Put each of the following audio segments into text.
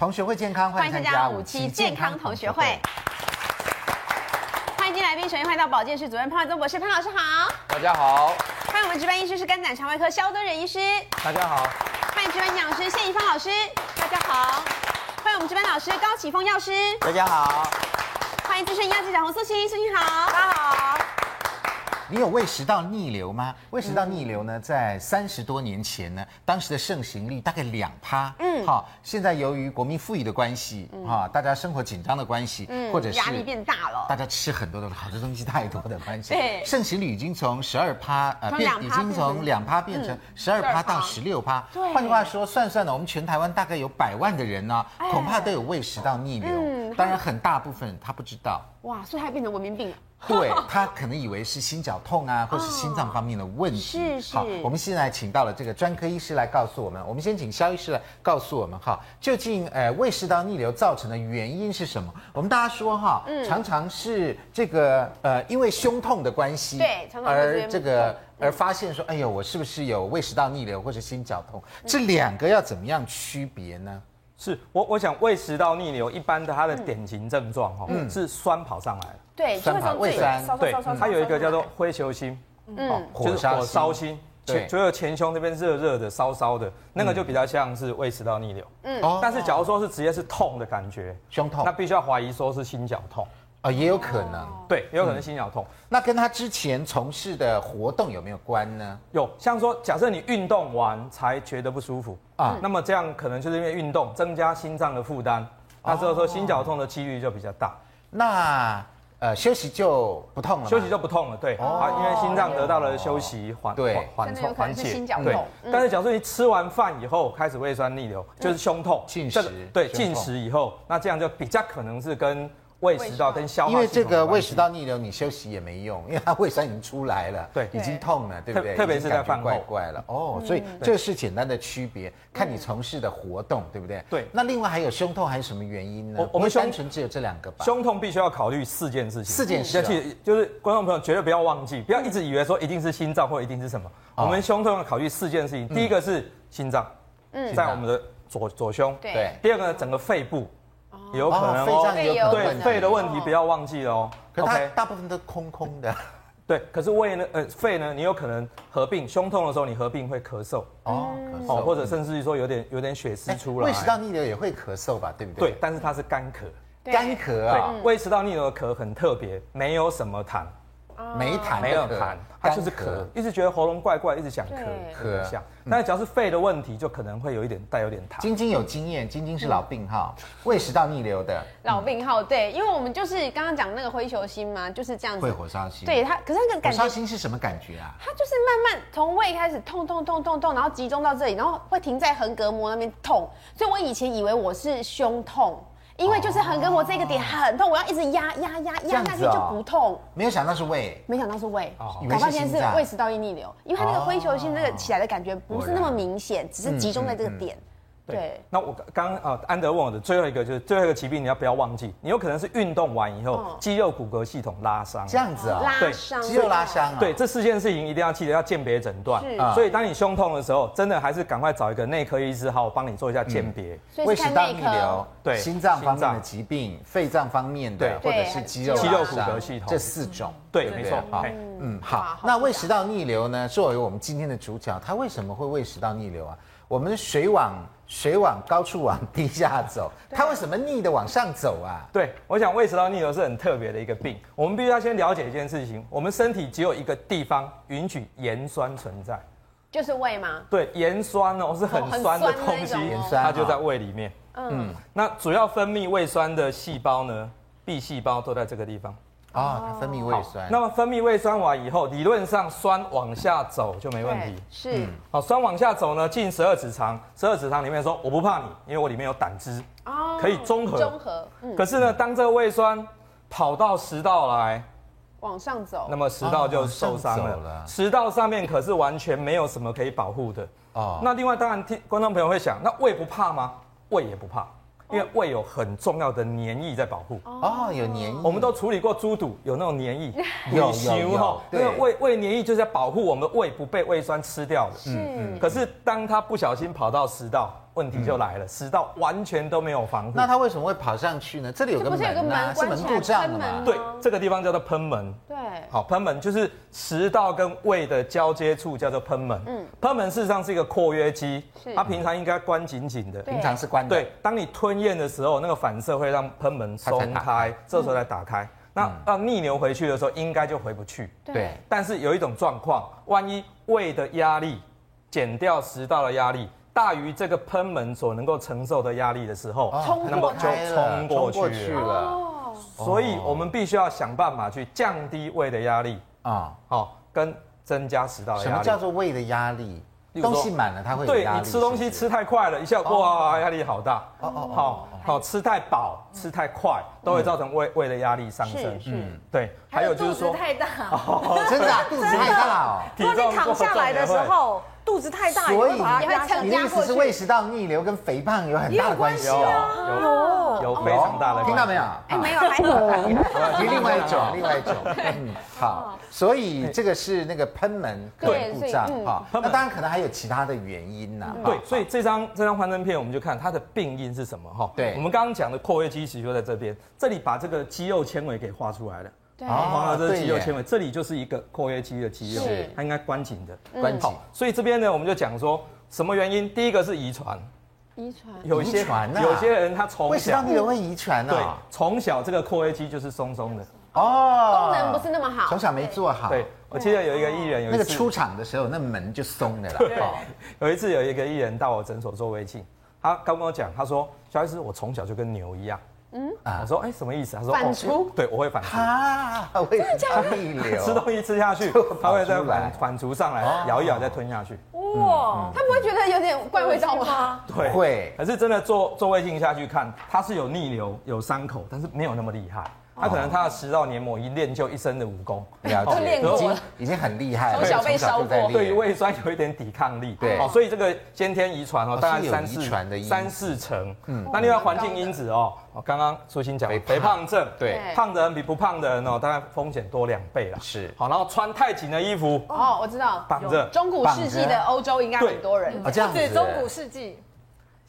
同学会健康，欢迎参加五期健康同学会。欢迎进来宾，首先欢迎到保健室主任潘怀宗博士，潘老师好。大家好。欢迎我们值班医师是肝胆肠外科肖敦仁医师。大家好。欢迎值班营养师谢宜芳老师。大家好。欢迎我们值班老师高启峰药师。大家好。欢迎资深医药记者洪素心，素心好。大家好。你有胃食道逆流吗？胃食道逆流呢，在三十多年前呢，当时的盛行率大概两趴。嗯，好，现在由于国民富裕的关系，哈，大家生活紧张的关系，嗯，或者是压力变大了，大家吃很多的好的东西太多的关系，对，盛行率已经从十二趴呃变，已经从两趴变成十二趴到十六趴。对，换句话说，算算呢，我们全台湾大概有百万的人呢，恐怕都有胃食道逆流。嗯，当然很大部分他不知道。哇，所以它变成文明病了。对，他可能以为是心绞痛啊，或是心脏方面的问题。是是。好，我们现在请到了这个专科医师来告诉我们。我们先请肖医师来告诉我们哈，究竟呃胃食道逆流造成的原因是什么？我们大家说哈，常常是这个呃因为胸痛的关系，对，常常而这个而发现说，哎呦，我是不是有胃食道逆流或者心绞痛？这两个要怎么样区别呢？是我我想胃食道逆流一般的它的典型症状哈，是酸跑上来。了。对，酸跑胃酸，对，它有一个叫做灰球心，嗯，就是火烧心，对，所有前胸那边热热的、烧烧的，那个就比较像是胃食道逆流。嗯，但是假如说是直接是痛的感觉，胸痛，那必须要怀疑说是心绞痛啊，也有可能，对，也有可能心绞痛。那跟他之前从事的活动有没有关呢？有，像说假设你运动完才觉得不舒服啊，那么这样可能就是因为运动增加心脏的负担，那之后说心绞痛的几率就比较大。那呃，休息就不痛了，休息就不痛了，对，啊，因为心脏得到了休息，缓缓缓冲缓解，对。但是假设你吃完饭以后开始胃酸逆流，就是胸痛，进食，对，进食以后，那这样就比较可能是跟。胃食道跟消化，因为这个胃食道逆流，你休息也没用，因为它胃酸已经出来了，对，已经痛了，对不对？特别是在饭后，怪怪了哦。所以这是简单的区别，看你从事的活动，对不对？对。那另外还有胸痛，还有什么原因呢？我们单纯只有这两个吧。胸痛必须要考虑四件事情，四件事情，就是观众朋友绝对不要忘记，不要一直以为说一定是心脏或一定是什么。我们胸痛要考虑四件事情，第一个是心脏，嗯，在我们的左左胸，对。第二个呢，整个肺部。有可能哦，对肺的问题不要忘记了哦。可是它大部分都空空的，对。可是胃呢？呃，肺呢？你有可能合并胸痛的时候，你合并会咳嗽哦，咳嗽，或者甚至于说有点有点血丝出来。胃食道逆流也会咳嗽吧？对不对？对，但是它是干咳，干咳啊。胃食道逆流的咳很特别，没有什么痰，没痰，没有痰。他就是咳，一直觉得喉咙怪怪，一直想咳咳想。但是只要是肺的问题，就可能会有一点带有点痰。晶晶有经验，晶晶是老病号，胃食道逆流的老病号。对，因为我们就是刚刚讲那个灰球心嘛，就是这样子。会火烧心。对他，可是那个感觉。火烧心是什么感觉啊？他就是慢慢从胃开始痛痛痛痛痛，然后集中到这里，然后会停在横膈膜那边痛。所以我以前以为我是胸痛。因为就是横膈膜这个点很痛，我要一直压压压压下去就不痛。没有想到是胃，没想到是胃，搞半天是胃食道逆流，因为它那个灰球性这个起来的感觉不是那么明显，只是集中在这个点。对，那我刚刚啊，安德问我的最后一个就是最后一个疾病，你要不要忘记？你有可能是运动完以后肌肉骨骼系统拉伤，这样子啊？对，肌肉拉伤啊。对，这四件事情一定要记得要鉴别诊断。所以当你胸痛的时候，真的还是赶快找一个内科医师，好，我帮你做一下鉴别。胃食道逆流，对，心脏方面的疾病，肺脏方面的，或者是肌肉肌肉骨骼系统这四种。对，没错。好，嗯，好。那胃食道逆流呢？作为我们今天的主角，它为什么会胃食道逆流啊？我们水往水往高处往低下走，它为什么逆的往上走啊？对，我想胃食道逆流是很特别的一个病。我们必须要先了解一件事情：我们身体只有一个地方允许盐酸存在，就是胃吗？对，盐酸哦是很酸的东西，盐酸它就在胃里面。嗯，那主要分泌胃酸的细胞呢，B 细胞都在这个地方。啊，它分泌胃酸。那么分泌胃酸完以后，理论上酸往下走就没问题。是。好，酸往下走呢，进十二指肠。十二指肠里面说，我不怕你，因为我里面有胆汁，哦，可以中和。中和。可是呢，当这个胃酸跑到食道来，往上走，那么食道就受伤了。食道上面可是完全没有什么可以保护的。哦。那另外，当然听观众朋友会想，那胃不怕吗？胃也不怕。因为胃有很重要的黏液在保护。哦，有黏液，我们都处理过猪肚，有那种黏液，有有有，对，胃胃黏液就是在保护我们的胃不被胃酸吃掉的。嗯，可是当它不小心跑到食道，问题就来了，食道完全都没有防护。那它为什么会跑上去呢？这里有个门啊，是门部这样的嘛？对，这个地方叫做喷门。对，好，喷门就是食道跟胃的交接处，叫做喷门。嗯，喷门事实上是一个括约肌，它平常应该关紧紧的，平常是关的。对，当你吞咽的时候，那个反射会让喷门松开，这时候再打开。那要逆流回去的时候，应该就回不去。对，但是有一种状况，万一胃的压力减掉食道的压力。大于这个喷门所能够承受的压力的时候，那么就冲过去了。所以，我们必须要想办法去降低胃的压力啊，好，跟增加食道的压力。什么叫做胃的压力？东西满了，它会。对，你吃东西吃太快了，一下哇，压力好大。哦哦，好好吃太饱，吃太快，都会造成胃胃的压力上升。嗯，对。还有就是说，太大，真的肚子太大哦。如果你躺下来的时候。肚子太大，所以你的意思是胃食道逆流跟肥胖有很大的关系哦，有有非常大的，听到没有？哎，没有，还有，另外一种，另外一种，嗯，好，所以这个是那个喷门对故障哈，那当然可能还有其他的原因呐，对，所以这张这张幻灯片我们就看它的病因是什么哈，对，我们刚刚讲的括约肌其实就在这边，这里把这个肌肉纤维给画出来了。啊，这是肌肉纤维，这里就是一个括约肌的肌肉，它应该关紧的，关紧。所以这边呢，我们就讲说什么原因？第一个是遗传，遗传，有些有些人他从小，胃食道逆流会遗传呢？对，从小这个括约肌就是松松的，哦，功能不是那么好，从小没做好。对，我记得有一个艺人，有那个出场的时候，那门就松的了。对，有一次有一个艺人到我诊所做胃镜，他刚跟我讲，他说：“小 S，我从小就跟牛一样。”嗯啊，我说哎，什么意思？他说反刍，对，我会反刍啊，会逆流，吃东西吃下去，它会再反反刍上来，咬一咬再吞下去。哇，他不会觉得有点怪味道吗？对，会。可是真的做做胃镜下去看，它是有逆流有伤口，但是没有那么厉害。他可能他的食道黏膜已经练就一身的武功，了解，已经已经很厉害了。从小被烧过，对于胃酸有一点抵抗力。对，所以这个先天遗传哦，大概三四三四成。嗯，那另外环境因子哦，刚刚舒心讲肥胖症，对，胖的人比不胖的人哦，大概风险多两倍了。是，好，然后穿太紧的衣服哦，我知道，绑着。中古世纪的欧洲应该很多人这样子，中古世纪。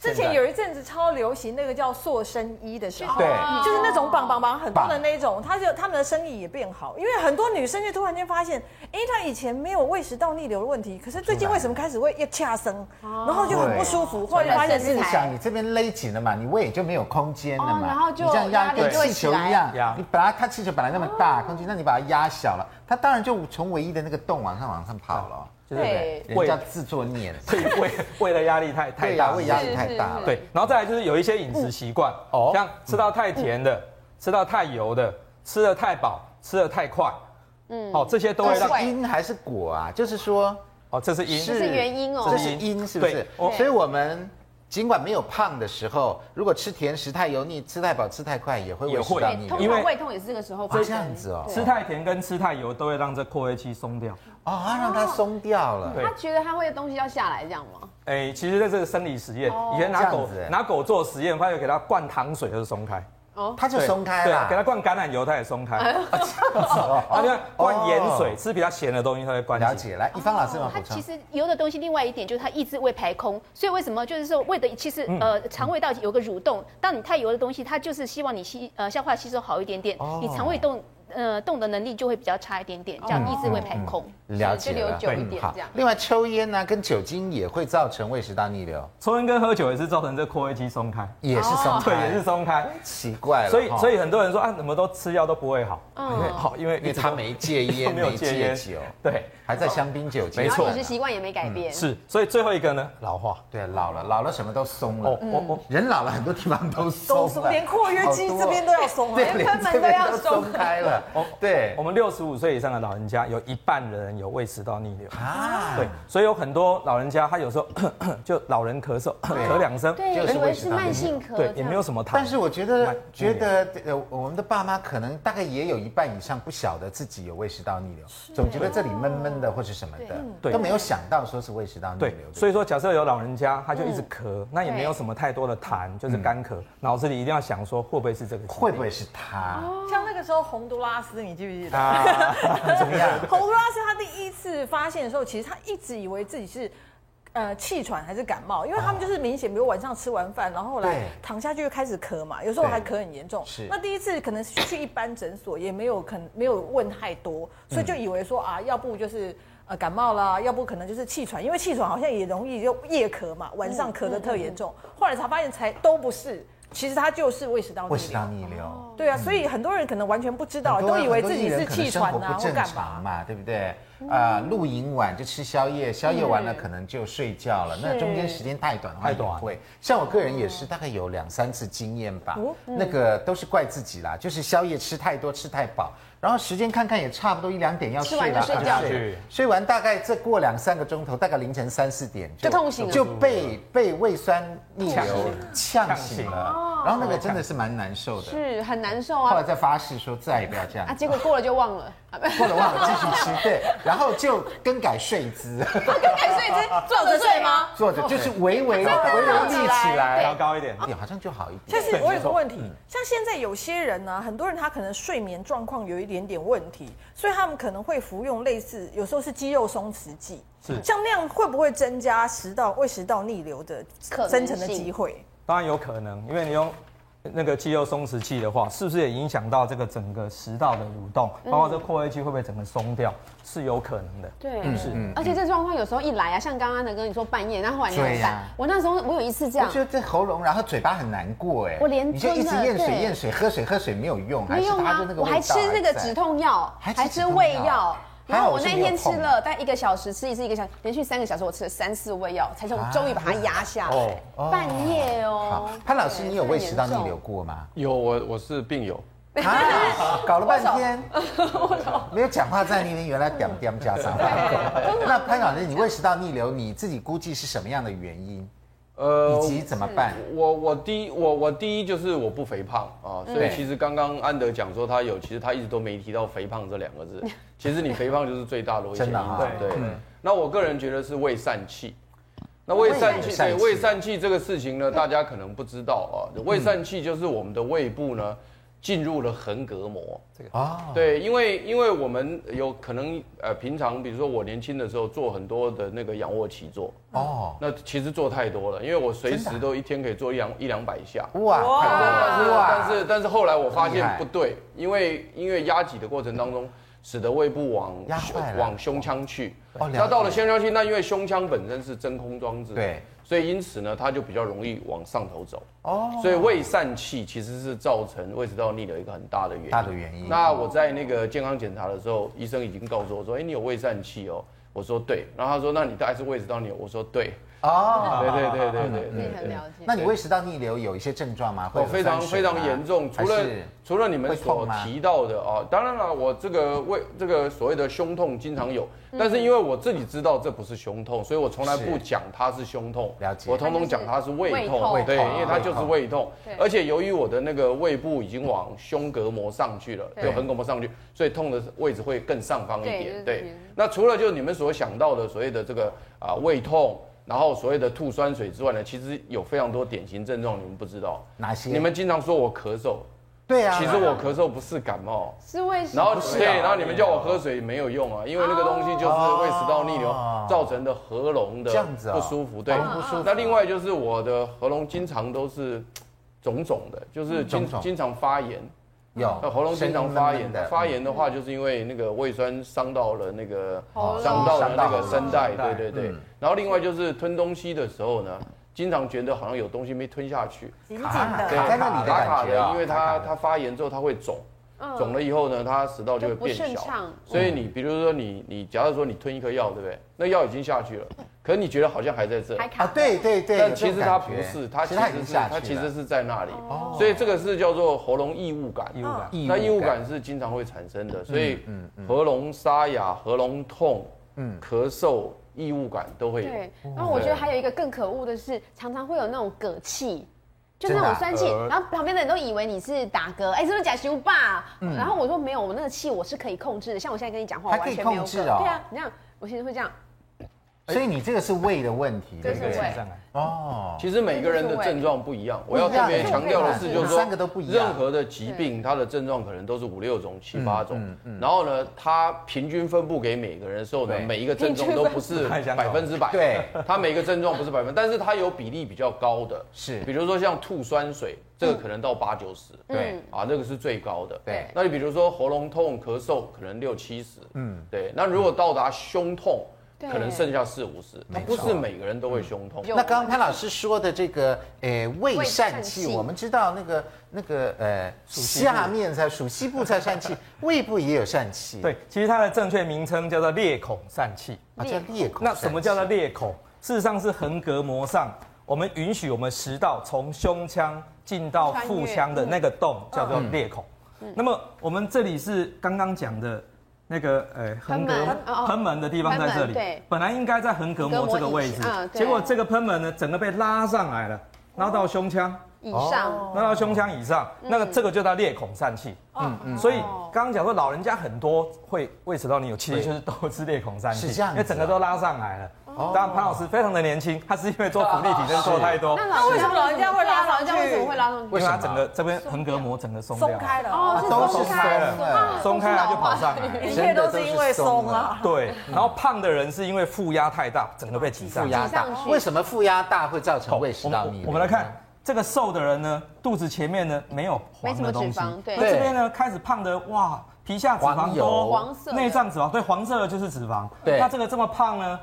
之前有一阵子超流行那个叫塑身衣的时候，对，就是那种绑绑绑很多的那种，他就他们的生意也变好，因为很多女生就突然间发现，哎，她以前没有胃食道逆流的问题，可是最近为什么开始会一掐生，然后就很不舒服，或者发现是想你这边勒紧了嘛，你胃也就没有空间了嘛，然后就这样压跟气球一样，你本来它气球本来那么大空间，那你把它压小了，它当然就从唯一的那个洞往上往上跑了。对，人家自作孽，对胃胃的压力太太大，胃压力太大了。对，然后再来就是有一些饮食习惯，哦，像吃到太甜的，吃到太油的，吃的太饱，吃的太快，嗯，哦，这些都会让因。还是果啊？就是说，哦，这是因，这是原因哦，这是因，是不是？所以我们尽管没有胖的时候，如果吃甜食太油腻，吃太饱，吃太快，也会胃食道逆流。因为胃痛也是这个时候发生。这样子哦，吃太甜跟吃太油都会让这括约肌松掉。哦，他让它松掉了。他觉得他会有东西要下来，这样吗？哎，其实在这个生理实验，以前拿狗拿狗做实验，发现给它灌糖水，它就松开。哦，它就松开了。给它灌橄榄油，它也松开。啊，这灌盐水，吃比较咸的东西，它会灌。了解，来，一方老师吗？它其实油的东西，另外一点就是它抑制胃排空，所以为什么就是说胃的其实呃肠胃道有个蠕动，当你太油的东西，它就是希望你吸呃消化吸收好一点点，你肠胃动。呃，动的能力就会比较差一点点，这样意志会排空，了解了，久一点这样。另外，抽烟呢，跟酒精也会造成胃食道逆流。抽烟跟喝酒也是造成这括约肌松开，也是松开，对，也是松开。奇怪了，所以所以很多人说啊，怎么都吃药都不会好？嗯，好，因为因为他没戒烟，没有戒酒，对，还在香槟酒精，没错，饮食习惯也没改变。是，所以最后一个呢，老化。对，老了，老了什么都松了。我我人老了很多地方都松了，连括约肌这边都要松了，连喷门都要松开了。哦，对。我们六十五岁以上的老人家，有一半的人有胃食道逆流啊。对，所以有很多老人家，他有时候就老人咳嗽，咳两声，对，以为是慢性咳，对，也没有什么痰。但是我觉得，觉得呃，我们的爸妈可能大概也有一半以上不晓得自己有胃食道逆流，总觉得这里闷闷的或是什么的，对，都没有想到说是胃食道逆流。所以说，假设有老人家，他就一直咳，那也没有什么太多的痰，就是干咳，脑子里一定要想说，会不会是这个？会不会是他？像那个时候洪都拉斯，你记不记得？啊，怎么样？洪都拉斯他第一次发现的时候，其实他一直以为自己是呃气喘还是感冒，因为他们就是明显，比如晚上吃完饭，然后后来躺下去就开始咳嘛，有时候还咳很严重。是。那第一次可能去一般诊所也没有，可能没有问太多，所以就以为说啊，要不就是呃感冒啦，要不可能就是气喘，因为气喘好像也容易就夜咳嘛，晚上咳得特严重。后来才发现才都不是。其实它就是胃食道逆流。胃食道逆流。对啊，所以很多人可能完全不知道，都以为自己是气喘啊，或干嘛，对不对？啊，露营晚就吃宵夜，宵夜完了可能就睡觉了。那中间时间太短的话，太短会。像我个人也是，大概有两三次经验吧。那个都是怪自己啦，就是宵夜吃太多，吃太饱。然后时间看看也差不多一两点要睡了，睡觉，睡。完大概再过两三个钟头，大概凌晨三四点就痛醒了，就被被胃酸逆流呛醒了，然后那个真的是蛮难受的，是很难受啊。后来再发誓说再也不要这样啊，结果过了就忘了，过了忘了继续吃，对，然后就更改睡姿，更改睡姿，坐着睡吗？坐着就是微微微微立起来，调高一点，好像就好一点。但是我有个问题，像现在有些人呢，很多人他可能睡眠状况有一点点问题，所以他们可能会服用类似，有时候是肌肉松弛剂，是。像那样会不会增加食道胃食道逆流的生成的机会？当然有可能，因为你用那个肌肉松弛剂的话，是不是也影响到这个整个食道的蠕动，包括这括约肌会不会整个松掉，是有可能的。对，是，而且这状况有时候一来啊，像刚刚的跟你说半夜，然后后来你很淡，我那时候我有一次这样，我觉得这喉咙，然后嘴巴很难过，哎，我连你就一直咽水咽水，喝水喝水没有用，没用啊，我还吃那个止痛药，还吃胃药。然后我那天吃了大概一个小时，吃一次一个小时，连续三个小时，我吃了三四味药，才终终于把它压下来。半夜哦。潘老师，你有胃食道逆流过吗？有，我我是病友。啊 搞了半天，没有讲话在那边，原来点点加上。那潘老师，你胃食道逆流，你自己估计是什么样的原因？呃，以及怎么办？我我第一我我第一就是我不肥胖啊，所以其实刚刚安德讲说他有，其实他一直都没提到肥胖这两个字。其实你肥胖就是最大的危险因素。对，那我个人觉得是胃疝气。那胃疝气，对胃疝气这个事情呢，大家可能不知道啊。胃疝气就是我们的胃部呢。进入了横膈膜，这个。啊，对，因为因为我们有可能呃，平常比如说我年轻的时候做很多的那个仰卧起坐，哦，那其实做太多了，因为我随时都一天可以做一两一两百下，哇，但是但是但是后来我发现不对，因为因为压挤的过程当中，使得胃部往往胸腔去，那到了胸腔去，那因为胸腔本身是真空装置，对。所以因此呢，它就比较容易往上头走。哦，所以胃疝气其实是造成胃食道逆流一个很大的原因。大的原因。那我在那个健康检查的时候，医生已经告诉我说：“哎，你有胃疝气哦。”我说：“对。”然后他说：“那你大概是胃食道逆流。”我说：“对。”哦，对对对对对，对很了解。那你胃食道逆流有一些症状吗？会非常非常严重，除了除了你们所提到的啊，当然了，我这个胃这个所谓的胸痛经常有，但是因为我自己知道这不是胸痛，所以我从来不讲它是胸痛。了解。我通通讲它是胃痛，对，因为它就是胃痛。而且由于我的那个胃部已经往胸膈膜上去了，就横膈膜上去，所以痛的位置会更上方一点。对。那除了就你们所想到的所谓的这个啊胃痛。然后所谓的吐酸水之外呢，其实有非常多典型症状，你们不知道哪些？你们经常说我咳嗽，对啊，其实我咳嗽不是感冒，是胃。然后对，然后你们叫我喝水没有用啊，因为那个东西就是胃食道逆流造成的喉咙的不舒服，对，不舒服。那另外就是我的喉咙经常都是肿肿的，就是经经常发炎。有，那喉咙经常发炎的，发炎的话，就是因为那个胃酸伤到了那个，伤到了那个声带，对对对。然后另外就是吞东西的时候呢，经常觉得好像有东西没吞下去，紧紧的，对，卡卡的，因为它它发炎之后它会肿，肿了以后呢，它食道就会变小，所以你比如说你你假如说你吞一颗药，对不对？那药已经下去了。可是你觉得好像还在这。还卡？对对对，但其实它不是，它其实是它其实是在那里，所以这个是叫做喉咙异物感。异物感，那异物感是经常会产生的，所以喉咙沙哑、喉咙痛、咳嗽、异物感都会有。对，然后我觉得还有一个更可恶的是，常常会有那种嗝气，就那种酸气，然后旁边的人都以为你是打嗝，哎，是不是假修霸？然后我说没有，我那个气我是可以控制的，像我现在跟你讲话，完全没有嗝。对啊，你这样，我其实会这样。所以你这个是胃的问题，对不对？哦，其实每个人的症状不一样。我要特别强调的是，就是说，任何的疾病，它的症状可能都是五六种、七八种。然后呢，它平均分布给每个人的时候呢，每一个症状都不是百分之百。对，它每个症状不是百分，但是它有比例比较高的。是，比如说像吐酸水，这个可能到八九十。对，啊，那个是最高的。对，那你比如说喉咙痛、咳嗽，可能六七十。嗯，对。那如果到达胸痛，可能剩下四五十，那不是每个人都会胸痛。那刚刚潘老师说的这个，诶，胃疝气，我们知道那个那个呃，下面才属西部才疝气，胃部也有疝气。对，其实它的正确名称叫做裂孔疝气啊，叫裂孔。那什么叫做裂孔？事实上是横膈膜上，我们允许我们食道从胸腔进到腹腔的那个洞叫做裂孔。那么我们这里是刚刚讲的。那个呃，横膈喷门的地方在这里，对，本来应该在横膈膜这个位置，结果这个喷门呢，整个被拉上来了，拉到胸腔。以上，拉到胸腔以上，那个这个就叫裂孔疝气。嗯嗯，所以刚刚讲说老人家很多会胃食道逆流，其实就是都是裂孔疝气，因为整个都拉上来了。当然，潘老师非常的年轻，他是因为做伏地挺身做太多。那为什么老人家会拉？老人家为什么会拉上去？因为他整个这边横膈膜整个松松开了，哦，都松开了，松开了就跑上来，一切都是因为松啊。对，然后胖的人是因为负压太大，整个被挤上。负压大，为什么负压大会造成胃食道逆流？我们来看这个瘦的人呢，肚子前面呢没有黄的东西，对，那这边呢开始胖的哇，皮下脂肪多，黄色，内脏脂肪，对，黄色的就是脂肪。对，那这个这么胖呢？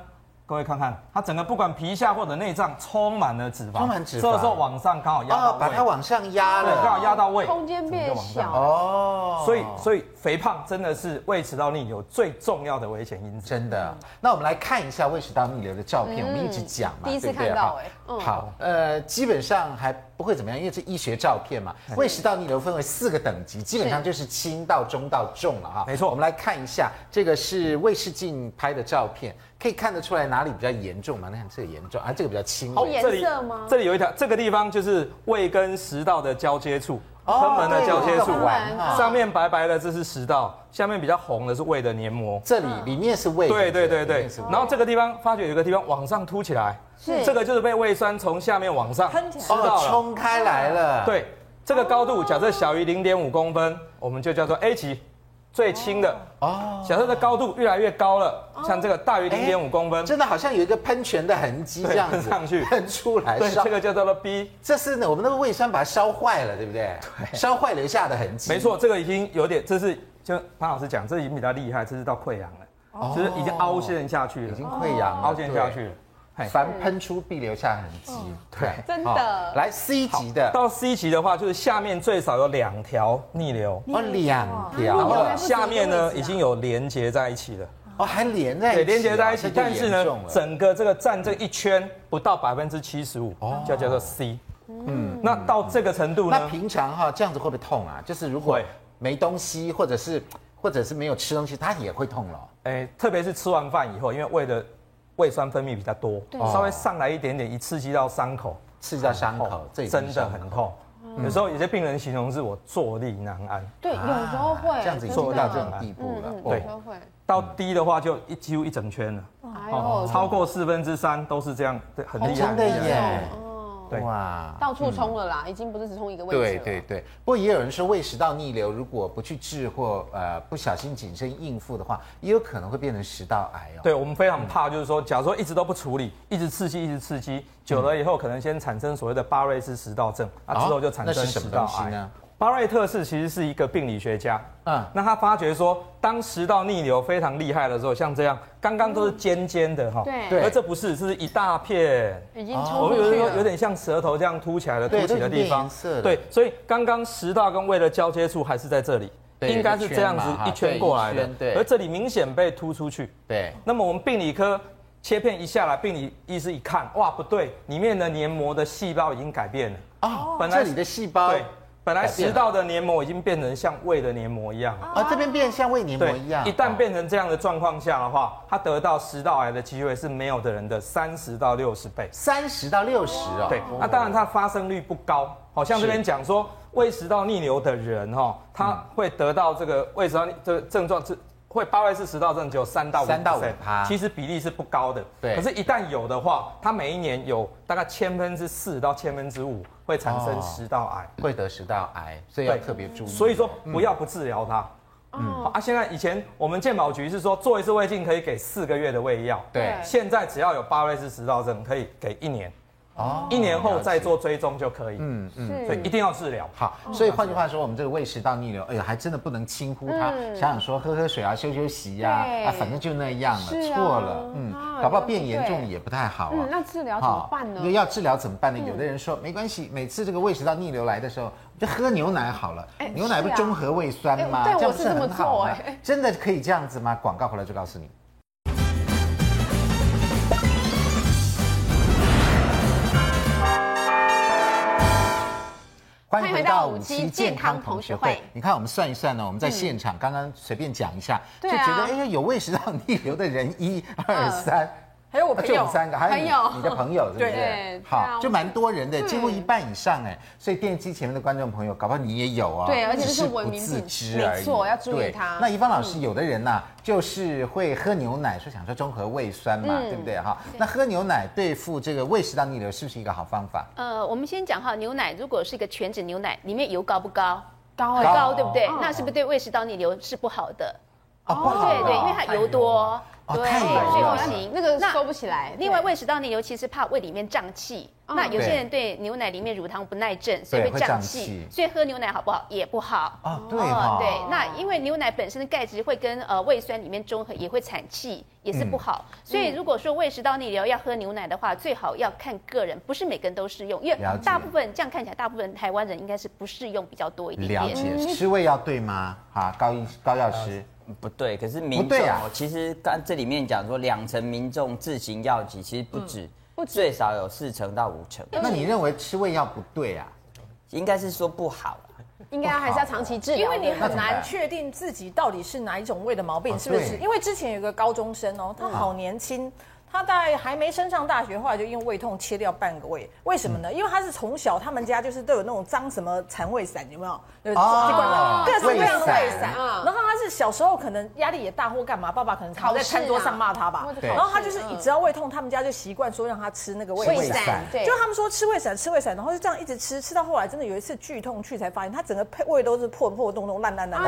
各位看看，它整个不管皮下或者内脏充满了脂肪，充满脂肪，这个时候往上刚好压到哦，把它往上压了，刚好压到位，空间变小。哦。所以，所以肥胖真的是胃食道逆流最重要的危险因子。真的。那我们来看一下胃食道逆流的照片，我们一直讲嘛，第一次看到哎，好，呃，基本上还不会怎么样，因为是医学照片嘛。胃食道逆流分为四个等级，基本上就是轻到中到重了哈。没错，我们来看一下，这个是胃视镜拍的照片。可以看得出来哪里比较严重吗？那看这个严重啊，这个比较轻。好颜色吗？这里有一条，这个地方就是胃跟食道的交接处，賁门的交接处。上面白白的这是食道，下面比较红的是胃的黏膜。这里里面是胃。对对对对。然后这个地方发觉有一个地方往上凸起来，是这个就是被胃酸从下面往上喷起来，哦，冲开来了。对，这个高度假设小于零点五公分，我们就叫做 A 级。最轻的。哦，假设的高度越来越高了，像这个大于零点五公分，真的好像有一个喷泉的痕迹这样子上去喷出来，对，这个叫做 B，这是呢我们那个胃酸把它烧坏了，对不对？对，烧坏留下的痕迹。没错，这个已经有点，这是就潘老师讲，这已经比较厉害，这是到溃疡了，就是已经凹陷下去了，已经溃疡凹陷下去了。凡喷出必留下痕迹，对，真的。来 C 级的，到 C 级的话，就是下面最少有两条逆流，哦，两条，然后下面呢已经有连接在一起了，哦，还连在，对，连接在一起，但是呢，整个这个占这一圈不到百分之七十五，哦，就叫做 C，嗯，那到这个程度呢？那平常哈这样子会不会痛啊？就是如果没东西，或者是或者是没有吃东西，它也会痛了。哎，特别是吃完饭以后，因为胃的。胃酸分泌比较多，稍微上来一点点，一刺激到伤口，刺激到伤口，这真的很痛。有时候有些病人形容是我坐立难安。对，有时候会这样子做到这种地步了。对，到低的话就一几乎一整圈了，哦，超过四分之三都是这样，很厉害。真的耶。对哇，到处冲了啦，已经不是只冲一个位置了。对对对，不过也有人说胃食道逆流，如果不去治或呃不小心谨慎应付的话，也有可能会变成食道癌哦。对，我们非常怕，就是说，假如说一直都不处理，一直刺激，一直刺激，久了以后可能先产生所谓的巴瑞斯食道症，啊，之后就产生食道癌呢。巴瑞特氏其实是一个病理学家，嗯，那他发觉说，当食道逆流非常厉害的时候，像这样，刚刚都是尖尖的哈，对，而这不是，这是一大片，已经冲出去了，我们有有点像舌头这样凸起来的凸起的地方，对，所以刚刚食道跟胃的交接处还是在这里，应该是这样子一圈过来的，对，而这里明显被突出去，对，那么我们病理科切片一下来，病理医师一看，哇，不对，里面的黏膜的细胞已经改变了，哦，本来这里的细胞，对。本来食道的黏膜已经变成像胃的黏膜一样，啊，这边变像胃黏膜一样。一旦变成这样的状况下的话，他得到食道癌的机会是没有的人的三十到六十倍。三十到六十哦。对，那当然它发生率不高。好像这边讲说胃食道逆流的人哈，他会得到这个胃食道这个症状，这会巴瑞氏食道症只有三到五三到五趴，其实比例是不高的。对，可是，一旦有的话，它每一年有大概千分之四到千分之五会产生食道癌，会得食道癌，所以要特别注意。所以说，不要不治疗它。嗯啊，现在以前我们健保局是说做一次胃镜可以给四个月的胃药，对，现在只要有巴瑞氏食道症可以给一年。哦，一年后再做追踪就可以。嗯嗯，所以一定要治疗。好，所以换句话说，我们这个胃食道逆流，哎呀，还真的不能轻忽它。想想说，喝喝水啊，休休息呀，啊，反正就那样了，错了。嗯，搞不好变严重也不太好啊。那治疗怎么办呢？要治疗怎么办呢？有的人说没关系，每次这个胃食道逆流来的时候，就喝牛奶好了。牛奶不中和胃酸吗？对，我是这么做。哎，真的可以这样子吗？广告回来就告诉你。欢迎回到五期健康同学会。你看，我们算一算呢，我们在现场刚刚随便讲一下，就觉得哎，有胃食道逆流的人一二三。还有我朋友，就我们三个，还有你的朋友，对不对？好，就蛮多人的，几乎一半以上哎。所以电视机前面的观众朋友，搞不好你也有啊。对，而且是不自知而已。没错，要注意它。那宜芳老师，有的人呐，就是会喝牛奶，说想说中和胃酸嘛，对不对哈？那喝牛奶对付这个胃食道逆流是不是一个好方法？呃，我们先讲哈，牛奶如果是一个全脂牛奶，里面油高不高？高高，对不对？那是不是对胃食道逆流是不好的？哦，对对，因为它油多。对，所以不行，那个收不起来。另外，胃食道逆流其实怕胃里面胀气。那有些人对牛奶里面乳糖不耐症，所以会胀气。所以喝牛奶好不好？也不好。哦，对。对，那因为牛奶本身的钙质会跟呃胃酸里面中和，也会产气，也是不好。所以如果说胃食道逆流要喝牛奶的话，最好要看个人，不是每个人都适用。因为大部分这样看起来，大部分台湾人应该是不适用比较多一点点。了解。吃胃要对吗？哈，高医高药师。不对，可是民众哦，其实刚这里面讲说，两成民众自行药剂，其实不止，不止，最少有四成到五成。那你认为吃胃药不对啊？应该是说不好，应该还是要长期治疗，因为你很难确定自己到底是哪一种胃的毛病，是不是？因为之前有个高中生哦，他好年轻。他大概还没升上大学，后来就因为胃痛切掉半个胃，为什么呢？因为他是从小他们家就是都有那种脏什么肠胃散，有没有？哦，各式各样的胃散。然后他是小时候可能压力也大或干嘛，爸爸可能常在餐桌上骂他吧。然后他就是只要胃痛，他们家就习惯说让他吃那个胃散。对，就他们说吃胃散，吃胃散，然后就这样一直吃，吃到后来真的有一次剧痛去才发现他整个胃都是破破洞洞烂烂的。啊，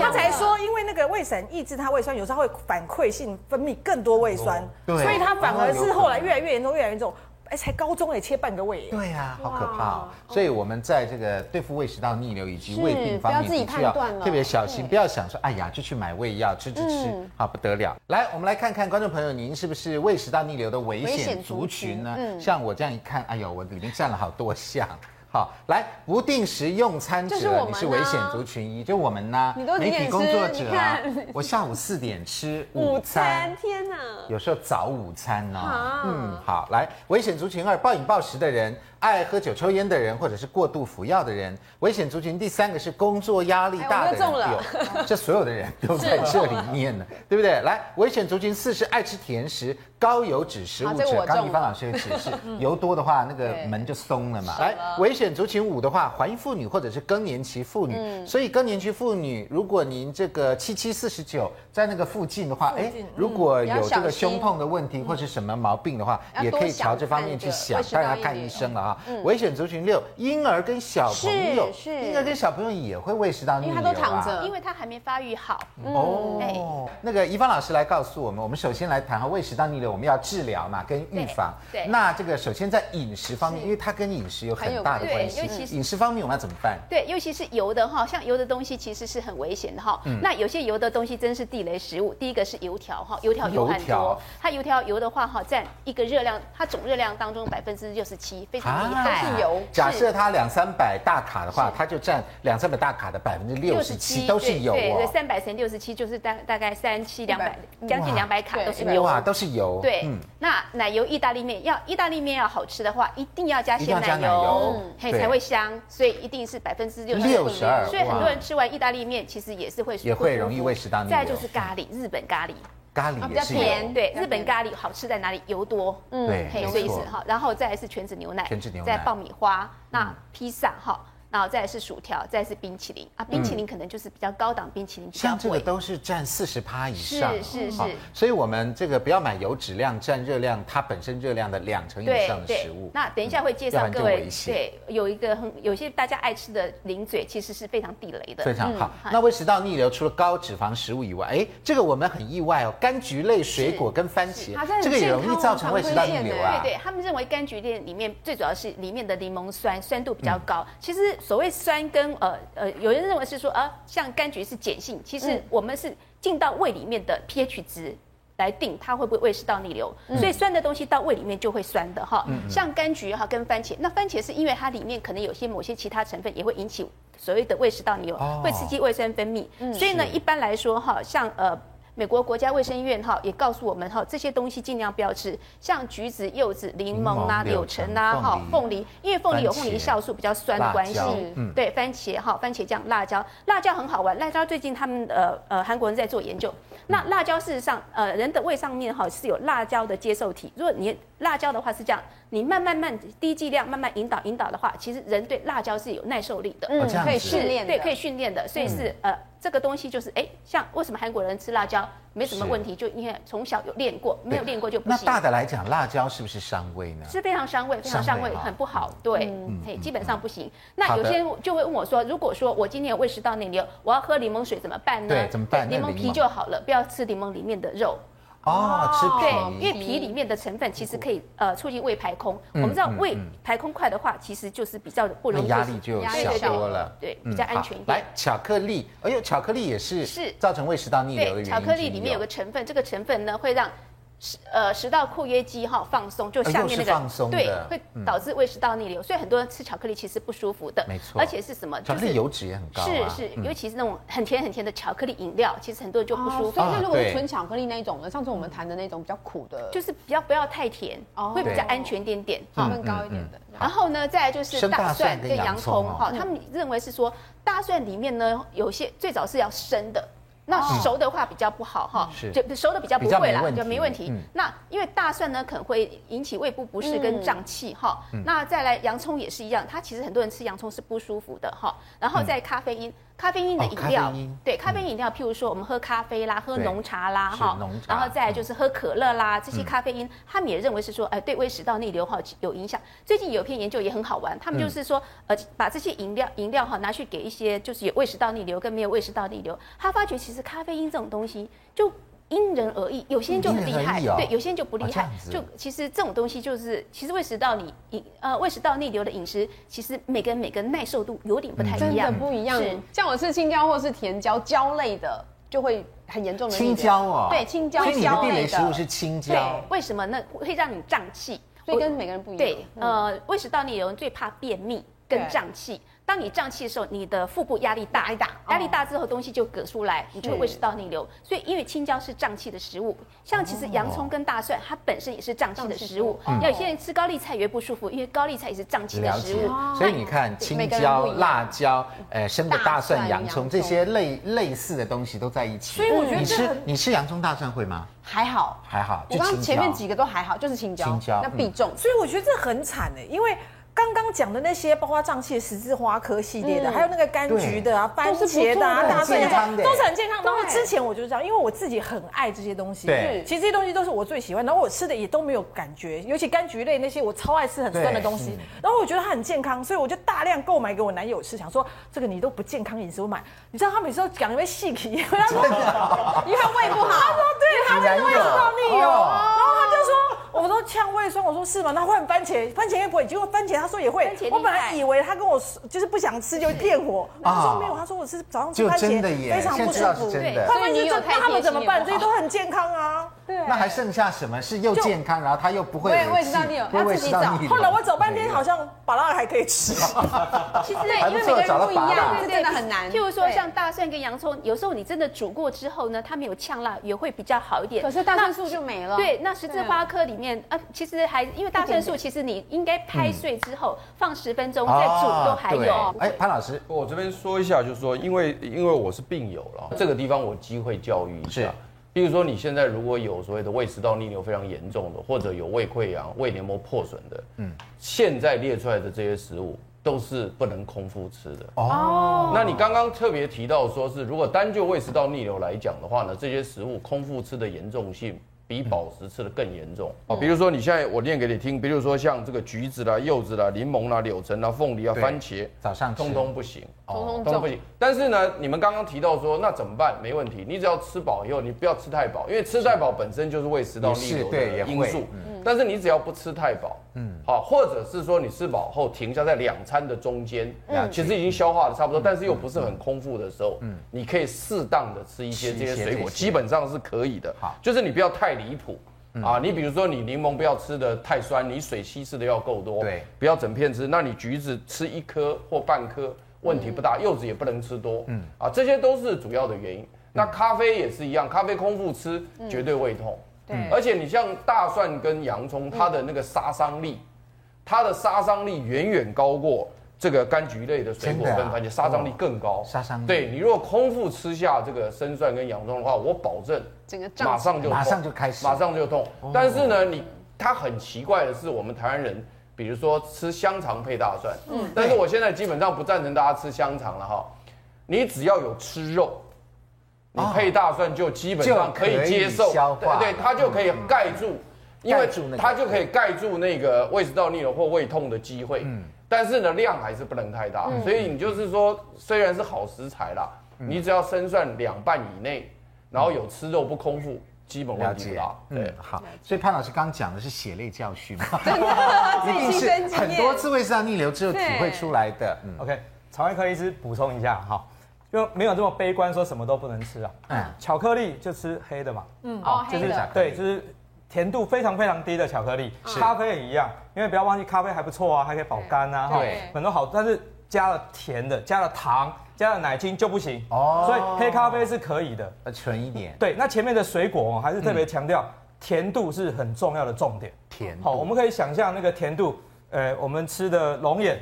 他才说因为那个胃散抑制他胃酸，有时候会反馈性分泌更多胃酸，所以。他反而是后来越来越严重，越来越严重。哎，才高中也切半个胃。对呀，好可怕。哦所以我们在这个对付胃食道逆流以及胃病方面，必须要特别小心，不要想说，哎呀，就去买胃药吃吃吃，好不得了。来，我们来看看观众朋友，您是不是胃食道逆流的危险族群呢？像我这样一看，哎呦，我里面占了好多项。好，来不定时用餐者，你是危险族群一，就我们呢，媒体工作者啊，我下午四点吃午餐，天哪，有时候早午餐呢，嗯，好，来危险族群二，暴饮暴食的人。爱喝酒、抽烟的人，或者是过度服药的人，危险族群。第三个是工作压力大的人，有 这所有的人都在这里面呢，对不对？来，危险族群四是爱吃甜食、高油脂食物者。刚一芳老师有解释，油多的话，那个门就松了嘛。来，危险族群五的话，怀孕妇女或者是更年期妇女。所以更年期妇女，如果您这个七七四十九在那个附近的话，哎，如果有这个胸痛的问题或是什么毛病的话，也可以朝这方面去想，当然要看医生了啊。危险族群六，婴儿跟小朋友，是婴儿跟小朋友也会胃食道逆流啊，因为他都躺着，因为他还没发育好。哦，那个怡芳老师来告诉我们，我们首先来谈哈胃食道逆流，我们要治疗嘛，跟预防。对。那这个首先在饮食方面，因为它跟饮食有很大的关系。尤其是饮食方面，我们要怎么办？对，尤其是油的哈，像油的东西其实是很危险的哈。那有些油的东西真是地雷食物。第一个是油条哈，油条油很多，它油条油的话哈，占一个热量，它总热量当中百分之六十七，非常。都是油。假设它两三百大卡的话，它就占两三百大卡的百分之六十七，都是油。对对，三百乘六十七就是大大概三七两百，将近两百卡都是油。哇，都是油。对，那奶油意大利面要意大利面要好吃的话，一定要加鲜奶油，嘿才会香。所以一定是百分之六十六十二。所以很多人吃完意大利面，其实也是会也会容易胃食道逆流。再就是咖喱，日本咖喱。咖喱比较甜，对，日本咖喱好吃在哪里？油多，嗯，对，所以是哈，然后再来是全脂牛奶，全脂牛奶，再爆米花，那披萨哈，然后再来是薯条，再来是冰淇淋啊，冰淇淋可能就是比较高档冰淇淋，像这个都是占四十趴以上，是是是，所以我们这个不要买油脂量占热量它本身热量的两成以上的食物。那等一下会介绍各位，对，有一个很有些大家爱吃的零嘴，其实是非常地雷的。非常好。那胃食道逆流除了高脂肪食物以外，哎，这个我们很意外哦，柑橘类水果跟番茄，这个也容易造成胃食道逆流啊。对对，他们认为柑橘类里面最主要是里面的柠檬酸酸度比较高，其实。所谓酸跟呃呃，有人认为是说啊，像柑橘是碱性，其实我们是进到胃里面的 pH 值来定它会不会胃食道逆流，嗯、所以酸的东西到胃里面就会酸的哈。像柑橘哈跟番茄，那番茄是因为它里面可能有些某些其他成分也会引起所谓的胃食道逆流，哦、会刺激胃酸分泌，嗯、所以呢一般来说哈，像呃。美国国家卫生院哈也告诉我们哈，这些东西尽量不要吃，像橘子、柚子、柠檬啊、柳橙啊、哈凤梨，因为凤梨有凤梨酵素比较酸的关系。嗯，对，番茄哈，番茄酱、辣椒，辣椒很好玩。辣椒最近他们呃呃韩国人在做研究，那辣椒事实上呃人的胃上面哈是有辣椒的接受体，如果你辣椒的话是这样，你慢慢慢低剂量慢慢引导引导的话，其实人对辣椒是有耐受力的，嗯，可以训练，对，可以训练的，所以是呃。这个东西就是哎，像为什么韩国人吃辣椒没什么问题？就因为从小有练过，没有练过就不行。那大的来讲，辣椒是不是伤胃呢？是非常伤胃，非常伤胃，很不好。对，嘿，基本上不行。那有些人就会问我说，如果说我今天有胃食道逆流，我要喝柠檬水怎么办呢？对，怎么办？柠檬皮就好了，不要吃柠檬里面的肉。哦，吃皮，对，因为皮里面的成分其实可以呃促进胃排空。我们知道胃排空快的话，其实就是比较不容易压力就小多了，对，比较安全一点。来，巧克力，哎呦，巧克力也是是造成胃食道逆流的原因。巧克力里面有个成分，这个成分呢会让。食呃食道括约肌哈放松，就下面那个对，会导致胃食道逆流，所以很多人吃巧克力其实不舒服的，没错。而且是什么？巧克力油脂也很高，是是，尤其是那种很甜很甜的巧克力饮料，其实很多人就不舒服。所以那如果是纯巧克力那一种呢？上次我们谈的那种比较苦的，就是比较不要太甜，会比较安全点点，成分高一点的。然后呢，再来就是大蒜跟洋葱哈，他们认为是说大蒜里面呢有些最早是要生的。那熟的话比较不好哈，就熟的比较不会啦，就没问题。那因为大蒜呢可能会引起胃部不适跟胀气哈。那再来洋葱也是一样，它其实很多人吃洋葱是不舒服的哈。然后在咖啡因。咖啡因的饮料，对咖啡因饮料，譬如说我们喝咖啡啦，喝浓茶啦，哈，然后再来就是喝可乐啦，这些咖啡因，他们也认为是说，哎，对胃食道逆流哈有影响。最近有一篇研究也很好玩，他们就是说，呃，把这些饮料饮料哈拿去给一些就是有胃食道逆流跟没有胃食道逆流，他发觉其实咖啡因这种东西就。因人而异，有些人就很厉害，对，有些人就不厉害。就其实这种东西就是，其实胃食道你饮呃胃食道逆流的饮食，其实每个人每个人耐受度有点不太一样，真的不一样。是像我吃青椒或是甜椒椒类的，就会很严重的青椒哦，对青椒。所以你的食物是青椒，为什么那？会让你胀气，所以跟每个人不一样。对，呃，胃食道逆流最怕便秘跟胀气。当你胀气的时候，你的腹部压力大，压力大之后东西就嗝出来，你就会胃食道逆流。所以因为青椒是胀气的食物，像其实洋葱跟大蒜，它本身也是胀气的食物。有些人吃高丽菜也不舒服，因为高丽菜也是胀气的食物。所以你看青椒、辣椒、呃生的大蒜、洋葱这些类类似的东西都在一起。所以我觉得你吃你吃洋葱大蒜会吗？还好，还好。我刚刚前面几个都还好，就是青椒，青椒那必中。所以我觉得这很惨哎，因为。刚刚讲的那些，包括胀气的十字花科系列的，还有那个柑橘的啊、番茄的啊、大蒜的，都是很健康。然后之前我就是这样，因为我自己很爱这些东西。对，其实这些东西都是我最喜欢，然后我吃的也都没有感觉，尤其柑橘类那些，我超爱吃很酸的东西。然后我觉得它很健康，所以我就大量购买给我男友吃，想说这个你都不健康饮食，我买。你知道他每次都讲因为细皮，他说 因为胃不好，他说对，他就是胃食道逆流，然后他就说。我说呛胃酸，我说是吗？那换番茄，番茄应该不会。结果番茄他说也会。我本来以为他跟我就是不想吃就骗我，他说没有，他说我是早上吃番茄非常不舒服。对，他们就他们怎么办？这些都很健康啊。对。那还剩下什么是又健康，然后它又不会我也知道你有？他自己找。后来我找半天，好像芭乐还可以吃。其实对，因为每个人不一样，真的很难。譬如说像大蒜跟洋葱，有时候你真的煮过之后呢，它没有呛辣，也会比较好一点。可是大蒜素就没了。对，那十字花科里面。啊，其实还因为大蒜素，其实你应该拍碎之后放十分钟再煮都还有。哎，潘老师，我这边说一下，就是说，因为因为我是病友了，这个地方我机会教育一下。比如说你现在如果有所谓的胃食道逆流非常严重的，或者有胃溃疡、胃黏膜破损的，嗯，现在列出来的这些食物，都是不能空腹吃的。哦，那你刚刚特别提到说是，如果单就胃食道逆流来讲的话呢，这些食物空腹吃的严重性。比饱食吃的更严重哦，比如说你现在我念给你听，比如说像这个橘子啦、柚子啦、柠檬啦、柳橙啦、凤梨啊、番茄，早上通通不行，通通不行。但是呢，你们刚刚提到说那怎么办？没问题，你只要吃饱以后，你不要吃太饱，因为吃太饱本身就是胃食道逆流的因素。但是你只要不吃太饱，嗯，好，或者是说你吃饱后停下在两餐的中间，嗯，其实已经消化的差不多，但是又不是很空腹的时候，嗯，你可以适当的吃一些这些水果，基本上是可以的。好，就是你不要太离谱。啊，你比如说你柠檬不要吃的太酸，你水稀释的要够多，对，不要整片吃。那你橘子吃一颗或半颗问题不大，柚子也不能吃多，嗯，啊，这些都是主要的原因。那咖啡也是一样，咖啡空腹吃绝对胃痛。对，而且你像大蒜跟洋葱，它的那个杀伤力，它的杀伤力远远高过这个柑橘类的水果跟番茄，杀伤力更高。杀伤力。对，你如果空腹吃下这个生蒜跟洋葱的话，我保证整个，马上就马上就开始，马上就痛。但是呢，你它很奇怪的是，我们台湾人，比如说吃香肠配大蒜，嗯，但是我现在基本上不赞成大家吃香肠了哈，你只要有吃肉。你配大蒜就基本上可以接受，对对，它就可以盖住，因为它就可以盖住那个胃食道逆流或胃痛的机会。嗯，但是呢，量还是不能太大。所以你就是说，虽然是好食材啦，你只要生蒜两瓣以内，然后有吃肉不空腹，基本问题不大。对，好。所以潘老师刚讲的是血泪教训嘛，一定是很多次胃食道逆流之后体会出来的。嗯，OK，肠胃科医师补充一下哈。就没有这么悲观，说什么都不能吃啊。嗯，巧克力就吃黑的嘛。嗯，哦，就是对，就是甜度非常非常低的巧克力。咖啡也一样，因为不要忘记咖啡还不错啊，还可以保肝啊。对，很多好，但是加了甜的，加了糖，加了奶精就不行。哦，所以黑咖啡是可以的，呃，纯一点。对，那前面的水果还是特别强调甜度是很重要的重点。甜，好，我们可以想象那个甜度，呃，我们吃的龙眼。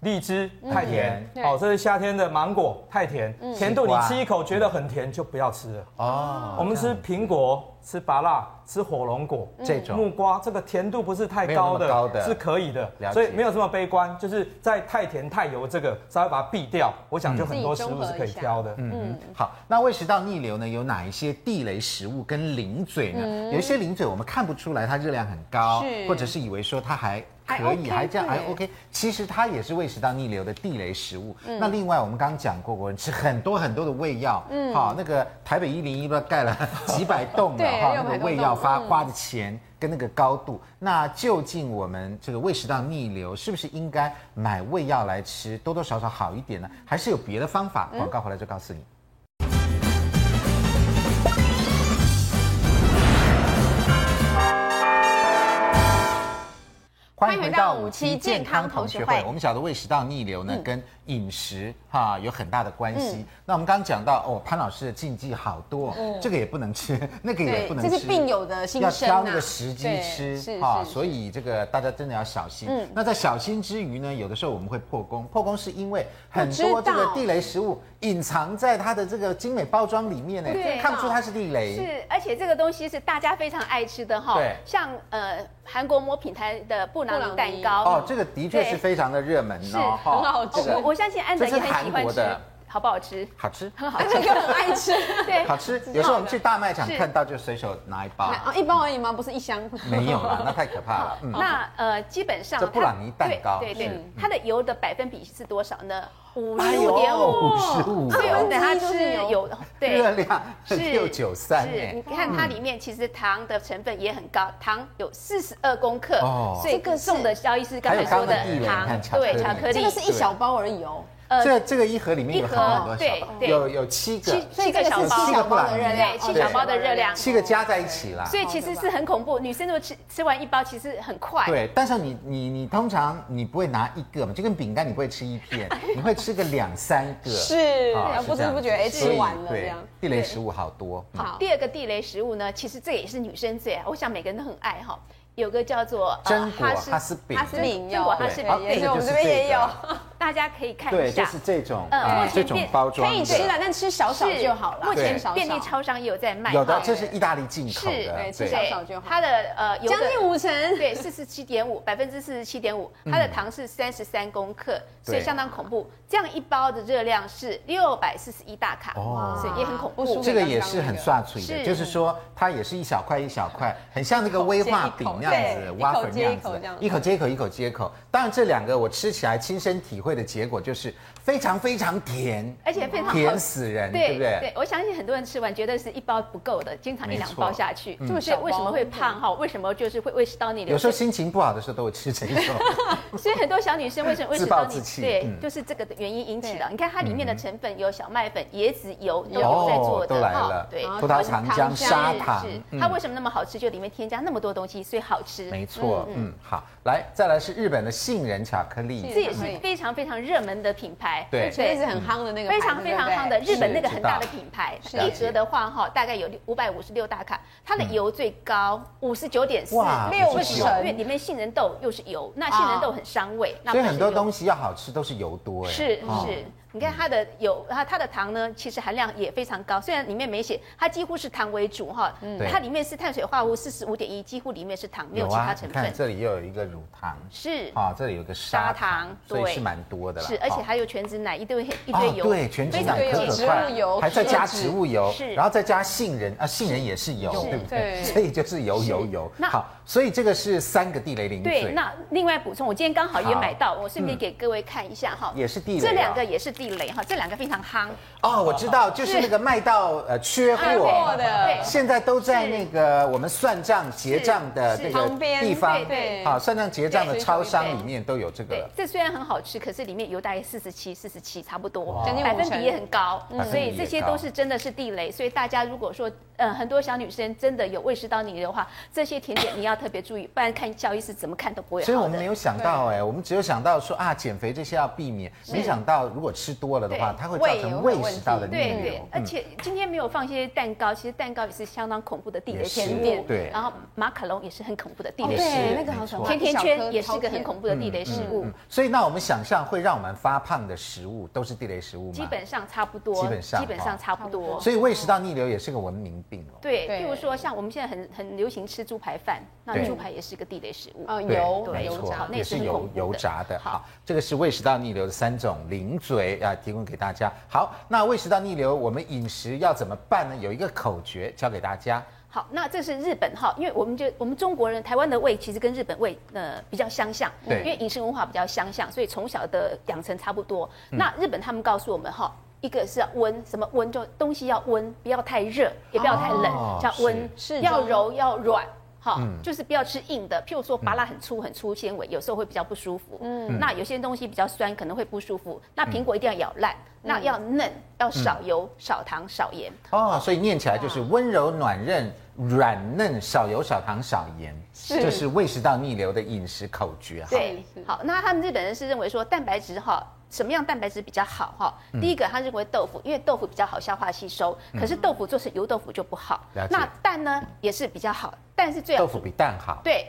荔枝太甜，好，这是夏天的芒果太甜，甜度你吃一口觉得很甜就不要吃了。哦，我们吃苹果、吃芭辣、吃火龙果这种。木瓜，这个甜度不是太高的，是可以的，所以没有这么悲观。就是在太甜太油这个稍微把它避掉，我想就很多食物是可以挑的。嗯，好，那胃食道逆流呢，有哪一些地雷食物跟零嘴呢？有一些零嘴我们看不出来它热量很高，或者是以为说它还。可以，还这样还 OK。其实它也是胃食道逆流的地雷食物。那另外我们刚刚讲过，国人吃很多很多的胃药，嗯，好，那个台北一零一不知道盖了几百 栋的哈，那个胃药发花的钱跟那个高度，那究竟我们这个胃食道逆流是不是应该买胃药来吃，多多少少好一点呢？还是有别的方法？广告回来就告诉你。欢迎回到五期健康同学会。我们晓得胃食道逆流呢，跟饮食哈有很大的关系。那我们刚刚讲到哦，潘老师的禁忌好多，这个也不能吃，那个也不能吃，这是病友的心声，要挑那个时机吃哈。所以这个大家真的要小心。那在小心之余呢，有的时候我们会破功，破功是因为很多这个地雷食物隐藏在它的这个精美包装里面呢，看不出它是地雷。是，而且这个东西是大家非常爱吃的哈。对，像呃韩国某品牌的布朗尼蛋糕哦，这个的确是非常的热门哦，很好吃。我相信安德也很喜欢吃，好不好吃？好吃，很好吃，又很爱吃，对，好吃。有时候我们去大卖场看到就随手拿一包，一包而已吗？不是一箱？没有啦，那太可怕了。那呃，基本上这布朗尼蛋糕，对对，它的油的百分比是多少呢？五十五点五，五十五，所以我们等它吃有对。热量是六九三，是。你看它里面其实糖的成分也很高，糖有四十二公克，所以更重的消医师刚才说的糖，对，巧克力，这个是一小包而已哦。呃，这这个一盒里面有很多小包，有有七个，七个小包，七个包的热量，七小包的热量，七个加在一起啦。所以其实是很恐怖，女生如果吃吃完一包，其实很快。对，但是你你你通常你不会拿一个嘛，就跟饼干你不会吃一片，你会吃个两三个。是，不知不觉哎吃完了这样。地雷食物好多。好，第二个地雷食物呢，其实这也是女生最爱，我想每个人都很爱哈。有个叫做榛果哈斯饼，榛果哈斯饼，也是我们这边也有。大家可以看一下，就是这种，呃，这种包装可以吃了，但吃少少就好了。目前便利超商也有在卖，有的，这是意大利进口的，对，吃少少就好。它的呃，将近五成，对，四十七点五，百分之四十七点五，它的糖是三十三公克，所以相当恐怖。这样一包的热量是六百四十一大卡，哦，所以也很恐怖。这个也是很刷嘴的，就是说它也是一小块一小块，很像那个威化饼那样子，挖粉那样子，一口接一口，一口接一口。当然这两个我吃起来亲身体会的结果就是。非常非常甜，而且非常甜死人，对不对？对，我相信很多人吃完觉得是一包不够的，经常一两包下去，就是为什么会胖哈？为什么就是会胃食道逆流？有时候心情不好的时候都会吃这一种。所以很多小女生为什么胃食道逆流？对，就是这个原因引起的。你看它里面的成分有小麦粉、椰子油都有在做的，都来了。对，葡萄糖浆、砂糖，它为什么那么好吃？就里面添加那么多东西，所以好吃。没错，嗯，好，来再来是日本的杏仁巧克力，这也是非常非常热门的品牌。对，这是很夯的那个，非常非常夯的日本那个很大的品牌。一盒的话哈，大概有五百五十六大卡，它的油最高五十九点四六成，因为里面杏仁豆又是油，那杏仁豆很伤胃。所以很多东西要好吃都是油多哎。是是。你看它的有，它它的糖呢，其实含量也非常高。虽然里面没写，它几乎是糖为主哈。嗯。它里面是碳水化合物四十五点一，几乎里面是糖，没有其他成分。看这里又有一个乳糖。是。啊，这里有个砂糖，所以是蛮多的。是，而且还有全脂奶，一堆一堆油。对，全脂奶可可块，还再加植物油，是，然后再加杏仁啊，杏仁也是油，对不对？所以就是油油油。好，所以这个是三个地雷零嘴。对，那另外补充，我今天刚好也买到，我顺便给各位看一下哈。也是地雷。这两个也是地雷哈，这两个非常夯。哦，我知道，就是那个卖到呃缺货。的，现在都在那个我们算账结账的这个地方，对，好，算账结账的超商里面都有这个。这虽然很好吃，可是里面油大概四十七、四十七，差不多，百分比也很高，所以这些都是真的是地雷。所以大家如果说呃很多小女生真的有胃食道逆流的话，这些甜点你要特别注意，不然看萧医师怎么看都不会好。所以我们没有想到哎，我们只有想到说啊减肥这些要避免，没想到如果吃多了的话，它会造成胃食道的逆流。对对，而且今天没有放一些蛋糕，其实蛋糕也是相当恐怖的地雷甜点。对，然后马卡龙也是很恐怖的地雷食物。那个好。甜甜圈也是个很恐怖的地雷食物。所以那我们想象会让我们发胖的食物都是地雷食物吗？基本上差不多。基本上基本上差不多。所以胃食道逆流也是个文明病了。对，譬如说像我们现在很很流行吃猪排饭，那猪排也是个地雷食物。嗯，油没错，也是油油炸的。好，这个是胃食道逆流的三种零嘴啊，提供给大家。好，那胃食道逆流，我们饮食要怎么办呢？有一个口诀教给大家。好，那这是日本哈，因为我们就我们中国人，台湾的胃其实跟日本胃呃比较相像，对，因为饮食文化比较相像，所以从小的养成差不多。嗯、那日本他们告诉我们哈，一个是要温，什么温？就东西要温，不要太热，也不要太冷，哦、叫温，要柔要软。好，就是不要吃硬的，譬如说芭乐很粗很粗纤维，有时候会比较不舒服。嗯，那有些东西比较酸，可能会不舒服。那苹果一定要咬烂，那要嫩，要少油、少糖、少盐。哦，所以念起来就是温柔软嫩、软嫩、少油、少糖、少盐，这是胃食道逆流的饮食口诀。对，好，那他们日本人是认为说蛋白质哈。什么样蛋白质比较好哈？第一个，他认为豆腐，因为豆腐比较好消化吸收。可是豆腐做成油豆腐就不好。那蛋呢也是比较好，蛋是最好。豆腐比蛋好。对。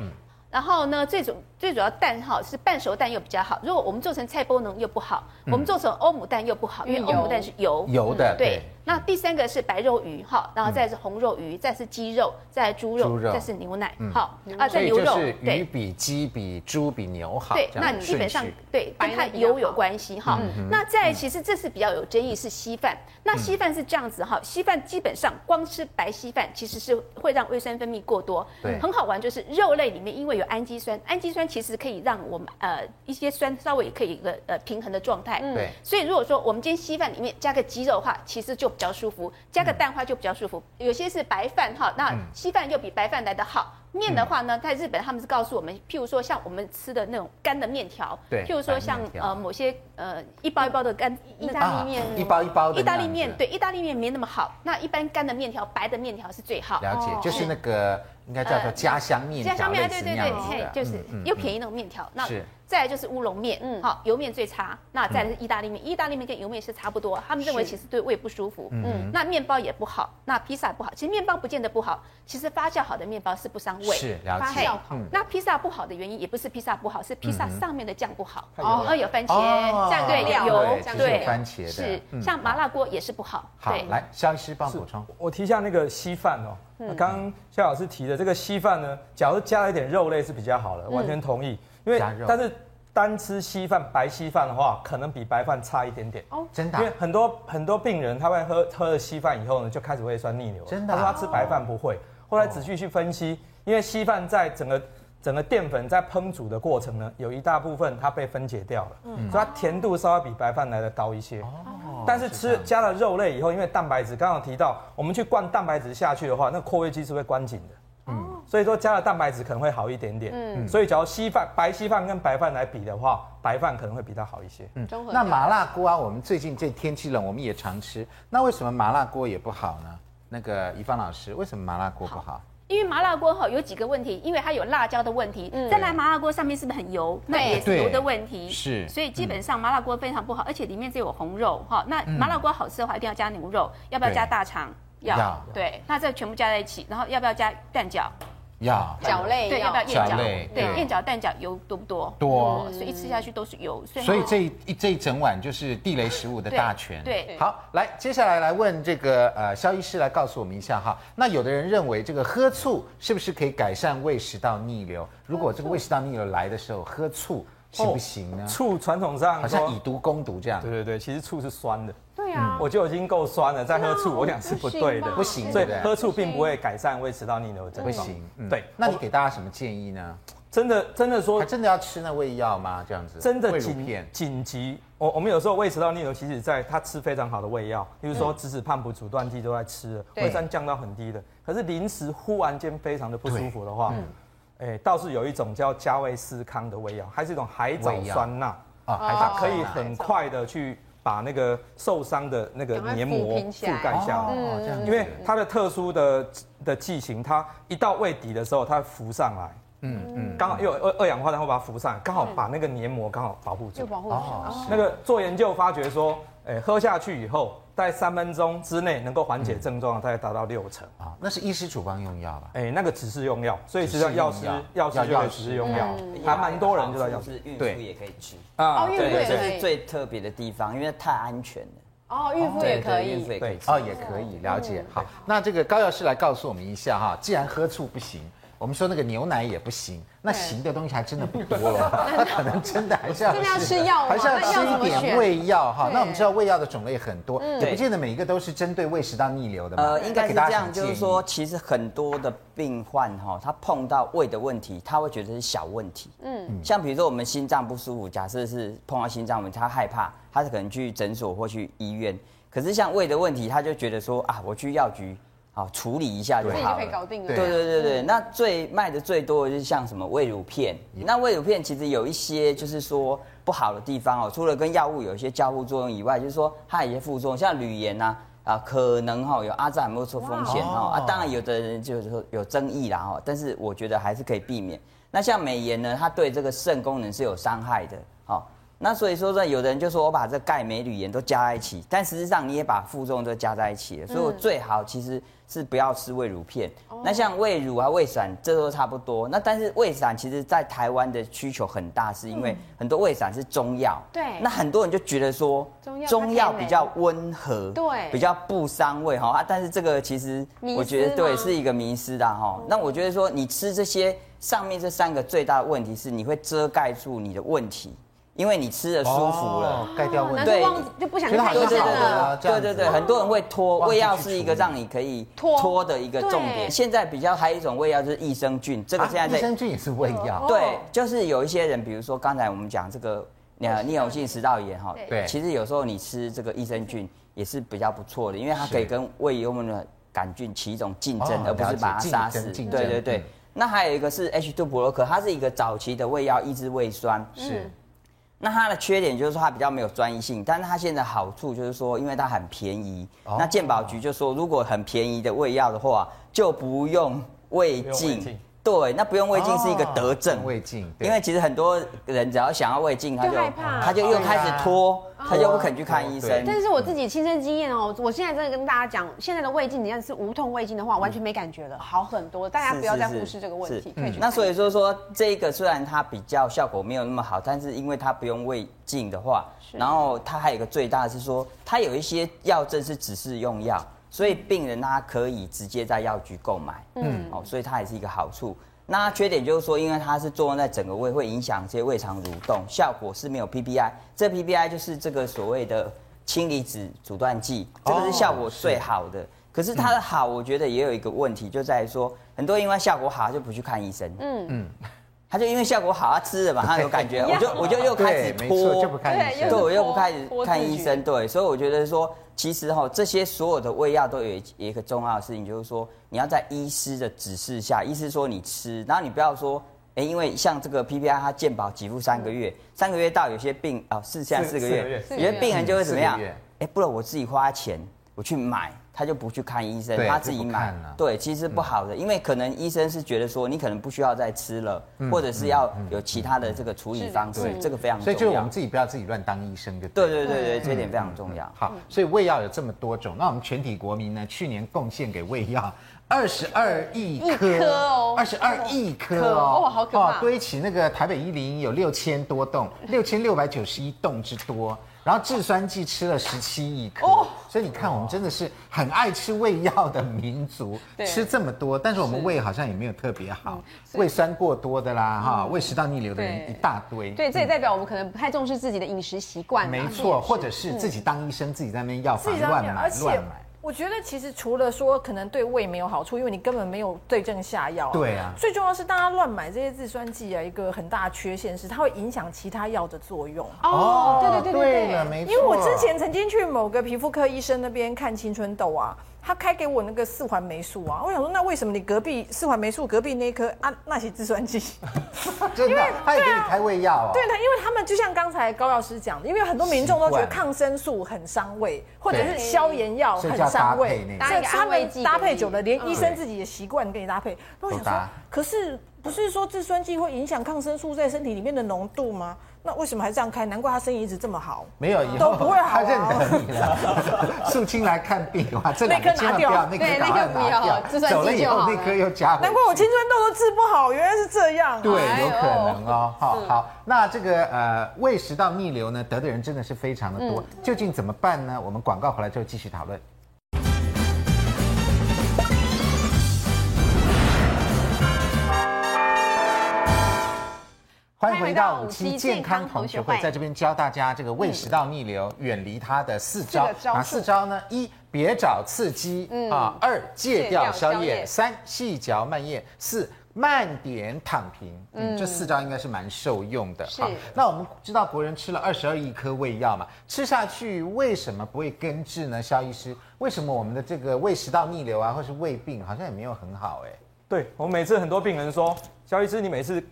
然后呢，最主最主要蛋哈是半熟蛋又比较好。如果我们做成菜包能又不好，我们做成欧姆蛋又不好，因为欧姆蛋是油。油的。对。那第三个是白肉鱼哈，然后再是红肉鱼，再是鸡肉，再猪肉，再是牛奶。好啊，再牛肉。鱼比鸡比猪比牛好。对，那你基本上对跟它油有关系哈。那再其实这是比较有争议是稀饭。那稀饭是这样子哈，稀饭基本上光吃白稀饭其实是会让胃酸分泌过多。对。很好玩就是肉类里面因为有氨基酸，氨基酸其实可以让我们呃一些酸稍微也可以一个呃平衡的状态。对。所以如果说我们今天稀饭里面加个鸡肉的话，其实就比较舒服，加个蛋花就比较舒服。有些是白饭哈，那稀饭就比白饭来得好。面的话呢，在日本他们是告诉我们，譬如说像我们吃的那种干的面条，对，譬如说像呃某些呃一包一包的干意大利面，一包一包的意大利面，对，意大利面没那么好。那一般干的面条，白的面条是最好。了解，就是那个应该叫做家乡面条，家乡面，对对对，就是又便宜那种面条。那再来就是乌龙面，嗯，好，油面最差。那再来是意大利面，意大利面跟油面是差不多。他们认为其实对胃不舒服，嗯，那面包也不好，那披萨不好。其实面包不见得不好，其实发酵好的面包是不伤胃。味。是了解。那披萨不好的原因也不是披萨不好，是披萨上面的酱不好。哦，有番茄酱，对，油，对，番茄的。是，像麻辣锅也是不好。好，来，萧医师帮补充。我提一下那个稀饭哦。刚刚萧老师提的这个稀饭呢，假如加了一点肉类是比较好的，完全同意。因为但是。单吃稀饭，白稀饭的话，可能比白饭差一点点哦，真的。因为很多很多病人他会喝喝了稀饭以后呢，就开始胃酸逆流。真的，他说他吃白饭不会，后来仔细去分析，因为稀饭在整个整个淀粉在烹煮的过程呢，有一大部分它被分解掉了，嗯，所以它甜度稍微比白饭来的高一些。哦，但是吃加了肉类以后，因为蛋白质刚刚提到，我们去灌蛋白质下去的话，那括约肌是会关紧的。嗯，所以说加了蛋白质可能会好一点点。嗯，所以假如稀饭、白稀饭跟白饭来比的话，白饭可能会比较好一些。嗯，那麻辣锅啊，我们最近这天气冷，我们也常吃。那为什么麻辣锅也不好呢？那个怡芳老师，为什么麻辣锅不好？好，因为麻辣锅哈有几个问题，因为它有辣椒的问题。嗯，再来麻辣锅上面是不是很油？那也是油的问题。是，所以基本上麻辣锅非常不好，而且里面只有红肉哈。那麻辣锅好吃的话，一定要加牛肉，要不要加大肠？要。对，那这全部加在一起，然后要不要加蛋饺？要角类，对，要不要燕饺？对，燕角蛋饺油多不多？多，所以一吃下去都是油。所以这一这一整碗就是地雷食物的大全。对，好，来，接下来来问这个呃萧医师来告诉我们一下哈。那有的人认为这个喝醋是不是可以改善胃食道逆流？如果这个胃食道逆流来的时候喝醋行不行呢？醋传统上好像以毒攻毒这样。对对对，其实醋是酸的。对啊，我就已经够酸了，再喝醋，我想是不对的，不行。所以喝醋并不会改善胃食道逆流的症状。不行，对。那你给大家什么建议呢？真的，真的说，真的要吃那胃药吗？这样子？真的紧紧急。我我们有时候胃食道逆流，其实在他吃非常好的胃药，比如说质子胖普阻断剂都在吃了，胃酸降到很低的。可是临时忽然间非常的不舒服的话，哎，倒是有一种叫加威斯康的胃药，还是一种海藻酸钠啊，它可以很快的去。把那个受伤的那个黏膜覆盖下来，因为它的特殊的的剂型，它一到胃底的时候，它浮上来，嗯嗯，刚好又二二氧化碳会把它浮上来，刚好把那个黏膜刚好保护住，保护住。那个做研究发觉说，哎，喝下去以后。在三分钟之内能够缓解症状，大概达到六成啊。那是医师处方用药吧？哎，那个只是用药，所以实际上药师药师就只是用药，还蛮多人知道药师。孕妇也可以吃啊，对对，这是最特别的地方，因为太安全了。哦，孕妇也可以，孕妇也可以，哦，也可以了解。好，那这个高药师来告诉我们一下哈，既然喝醋不行。我们说那个牛奶也不行，那行的东西还真的不多了，那可能真的还是要 吃药，还是要吃一点胃药哈。那我们知道胃药的种类很多，也不见得每一个都是针对胃食道逆流的嘛。呃，应该是这样，就是说，其实很多的病患哈，他碰到胃的问题，他会觉得是小问题。嗯，像比如说我们心脏不舒服，假设是碰到心脏问题，他害怕，他是可能去诊所或去医院。可是像胃的问题，他就觉得说啊，我去药局。好，处理一下就好了。自己就可以搞定了。对对对对，那最卖的最多的就是像什么胃乳片。那胃乳片其实有一些就是说不好的地方哦，除了跟药物有一些交互作用以外，就是说它有一些副作用，像铝盐呐啊，可能哈有阿兹海默症风险哈啊。当然有的人就是说有争议啦哈，但是我觉得还是可以避免。那像美颜呢，它对这个肾功能是有伤害的。好，那所以说呢，有的人就说我把这钙、镁、铝、盐都加在一起，但实际上你也把负重都加在一起了。所以我最好其实。是不要吃胃乳片，那像胃乳啊、胃散，这都差不多。那但是胃散其实，在台湾的需求很大，是因为很多胃散是中药。对。那很多人就觉得说，中药比较温和，对，比较不伤胃哈啊。但是这个其实我觉得对是一个迷失的哈。那我觉得说，你吃这些上面这三个最大的问题是，你会遮盖住你的问题。因为你吃的舒服了，盖掉问题，对，就不想看医生了。对对对，很多人会拖胃药，是一个让你可以拖的一个重点。现在比较还有一种胃药就是益生菌，这个现在在益生菌也是胃药。对，就是有一些人，比如说刚才我们讲这个呃逆流性食道炎哈，对，其实有时候你吃这个益生菌也是比较不错的，因为它可以跟胃幽门的杆菌起一种竞争，而不是把它杀死。对对对。那还有一个是 H2 布洛克，它是一个早期的胃药，抑制胃酸。是。那它的缺点就是说它比较没有专一性，但是它现在好处就是说，因为它很便宜。哦、那健保局就说，如果很便宜的胃药的话，就不用胃镜。对，那不用胃镜是一个德症。胃镜，因为其实很多人只要想要胃镜，他就害怕，他就又开始拖，他就不肯去看医生。但是我自己亲身经验哦，我现在真的跟大家讲，现在的胃镜，你要是无痛胃镜的话，完全没感觉了，好很多。大家不要再忽视这个问题。那所以说说这个虽然它比较效果没有那么好，但是因为它不用胃镜的话，然后它还有一个最大的是说，它有一些药证是只是用药。所以病人他可以直接在药局购买，嗯，哦，所以它也是一个好处。那缺点就是说，因为它是作用在整个胃，会影响这些胃肠蠕动，效果是没有 PPI。这 PPI 就是这个所谓的氢离子阻断剂，这个是效果最好的。可是它的好，我觉得也有一个问题，就在于说，很多因为效果好就不去看医生，嗯嗯，他就因为效果好，他吃了马上 有感觉，我就我就又开始拖，就不看医生，对，我又不开始看医生，对，所以我觉得说。其实哈，这些所有的胃药都有一个重要的事情，就是说你要在医师的指示下，医师说你吃，然后你不要说，哎，因为像这个 PPI 它健保给付三个月，三个月到有些病啊，四下四个月，有些病人就会怎么样？哎，不然我自己花钱我去买。他就不去看医生，他自己买。对，其实不好的，因为可能医生是觉得说你可能不需要再吃了，或者是要有其他的这个处理方式，这个非常重要。所以就是我们自己不要自己乱当医生，对对对对，这一点非常重要。好，所以胃药有这么多种，那我们全体国民呢，去年贡献给胃药二十二亿颗哦，二十二亿颗哦，哇，好可怕！堆起那个台北一零有六千多栋，六千六百九十一栋之多。然后制酸剂吃了十七亿颗，哦、所以你看，我们真的是很爱吃胃药的民族，对吃这么多，但是我们胃好像也没有特别好，嗯、胃酸过多的啦，哈、嗯，胃食道逆流的人一大堆。对，这也代表我们可能不太重视自己的饮食习惯。没错，或者是自己当医生，嗯、自己在那边药房乱买乱买。我觉得其实除了说可能对胃没有好处，因为你根本没有对症下药。对啊。最重要是大家乱买这些制酸剂啊，一个很大的缺陷是它会影响其他药的作用。哦，对对对对对，没错。因为我之前曾经去某个皮肤科医生那边看青春痘啊。他开给我那个四环霉素啊，我想说，那为什么你隔壁四环霉素隔壁那颗啊那些制酸剂？真的，他也给你开胃药啊。对，他因为他们就像刚才高药师讲的，因为很多民众都觉得抗生素很伤胃，或者是消炎药很伤胃，所以他们搭配久了，连医生自己的习惯给你搭配。那我想说，可是不是说制酸剂会影响抗生素在身体里面的浓度吗？那为什么还这样开？难怪他生意一直这么好。没有，以后都不会好。他认得你了。素清来看病的话，这两颗千万不要，那颗赶快拿掉。走了以后，那颗又加。难怪我青春痘都治不好，原来是这样。对，有可能哦。好好，那这个呃胃食道逆流呢，得的人真的是非常的多。究竟怎么办呢？我们广告回来之后继续讨论。欢迎回到五期健康同学会，在这边教大家这个胃食道逆流远离它的四招。哪四招呢？一，别找刺激啊；二，戒掉宵夜；三，细嚼慢咽；四，慢点躺平。嗯，这四招应该是蛮受用的。好，那我们知道国人吃了二十二亿颗胃药嘛，吃下去为什么不会根治呢？肖医师，为什么我们的这个胃食道逆流啊，或是胃病好像也没有很好？哎，对，我每次很多病人说，肖医师，你每次。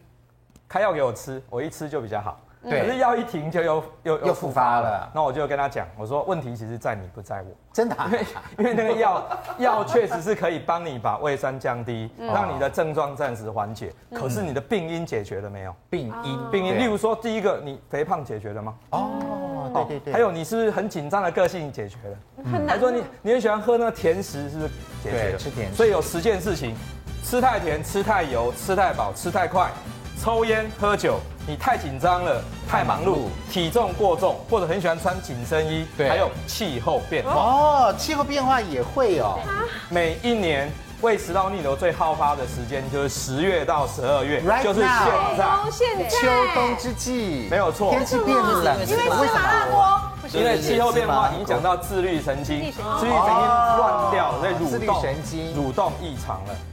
开药给我吃，我一吃就比较好。对，可是药一停就又又又复发了。那我就跟他讲，我说问题其实在你不在我。真的？因为因为那个药药确实是可以帮你把胃酸降低，让你的症状暂时缓解。可是你的病因解决了没有？病因病因，例如说第一个，你肥胖解决了吗？哦，对对对。还有你是不是很紧张的个性解决了？很难。还说你你很喜欢喝那个甜食，是不是解决了？吃甜食。所以有十件事情，吃太甜、吃太油、吃太饱、吃太快。抽烟喝酒，你太紧张了，太忙碌，体重过重，或者很喜欢穿紧身衣，对，还有气候变化。哦，气候变化也会哦。每一年胃食道逆流最好发的时间就是十月到十二月，就是现在，秋冬之际，没有错，天气变冷，因为吃麻辣锅，因为气候变化影响到自律神经，自律神经乱掉，所以蠕动神经。蠕动异常了。哦，